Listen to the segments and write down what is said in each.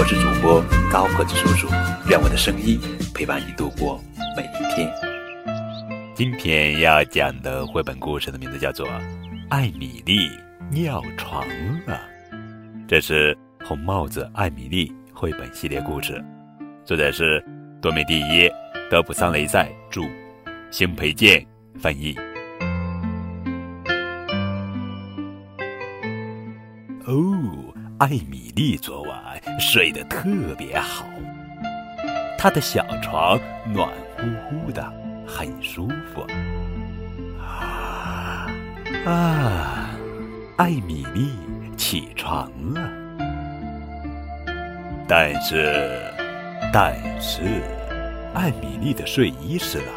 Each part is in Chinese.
我是主播高个子叔叔，愿我的声音陪伴你度过每一天。今天要讲的绘本故事的名字叫做《艾米丽尿床了》，这是红帽子艾米丽绘本系列故事，作者是多美蒂耶、德普桑雷塞著，邢培建翻译。哦，艾米丽昨晚睡得特别好，她的小床暖乎乎的，很舒服。啊啊！艾米丽起床了，但是，但是，艾米丽的睡衣湿了，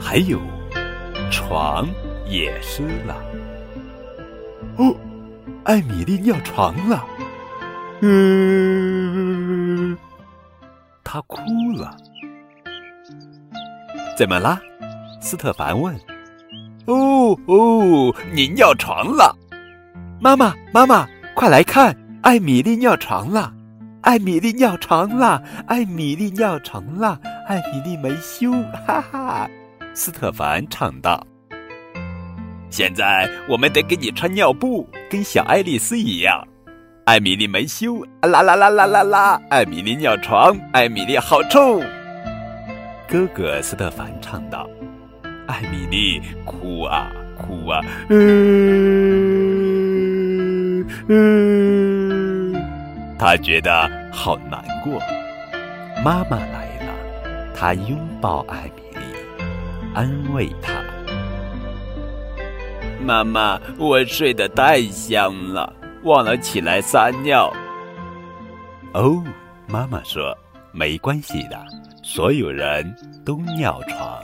还有床也湿了。哦。艾米丽尿床了，嗯，他哭了。怎么啦？斯特凡问。哦哦，你尿床了！妈妈，妈妈，快来看，艾米丽尿床了！艾米丽尿床了！艾米丽尿床了！艾米丽没羞，哈哈！斯特凡唱道。现在我们得给你穿尿布，跟小爱丽丝一样。艾米丽没羞，啦啦啦啦啦啦！艾米丽尿床，艾米丽好臭。哥哥斯特凡唱道：“艾米丽哭啊哭啊，嗯嗯，她觉得好难过。”妈妈来了，她拥抱艾米丽，安慰她。妈妈，我睡得太香了，忘了起来撒尿。哦，妈妈说没关系的，所有人都尿床。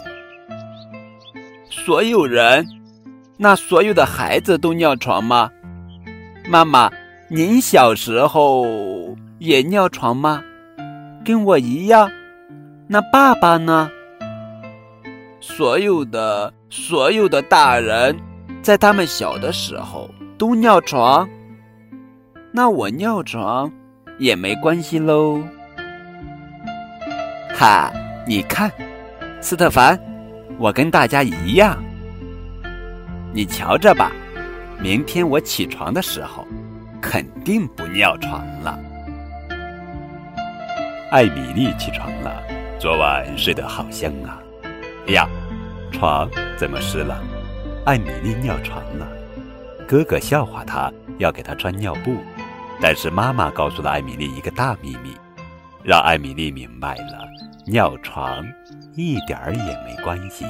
所有人？那所有的孩子都尿床吗？妈妈，您小时候也尿床吗？跟我一样？那爸爸呢？所有的，所有的大人。在他们小的时候都尿床，那我尿床也没关系喽。哈，你看，斯特凡，我跟大家一样。你瞧着吧，明天我起床的时候，肯定不尿床了。艾米丽起床了，昨晚睡得好香啊。哎呀，床怎么湿了？艾米丽尿床了，哥哥笑话她，要给他穿尿布。但是妈妈告诉了艾米丽一个大秘密，让艾米丽明白了，尿床一点儿也没关系。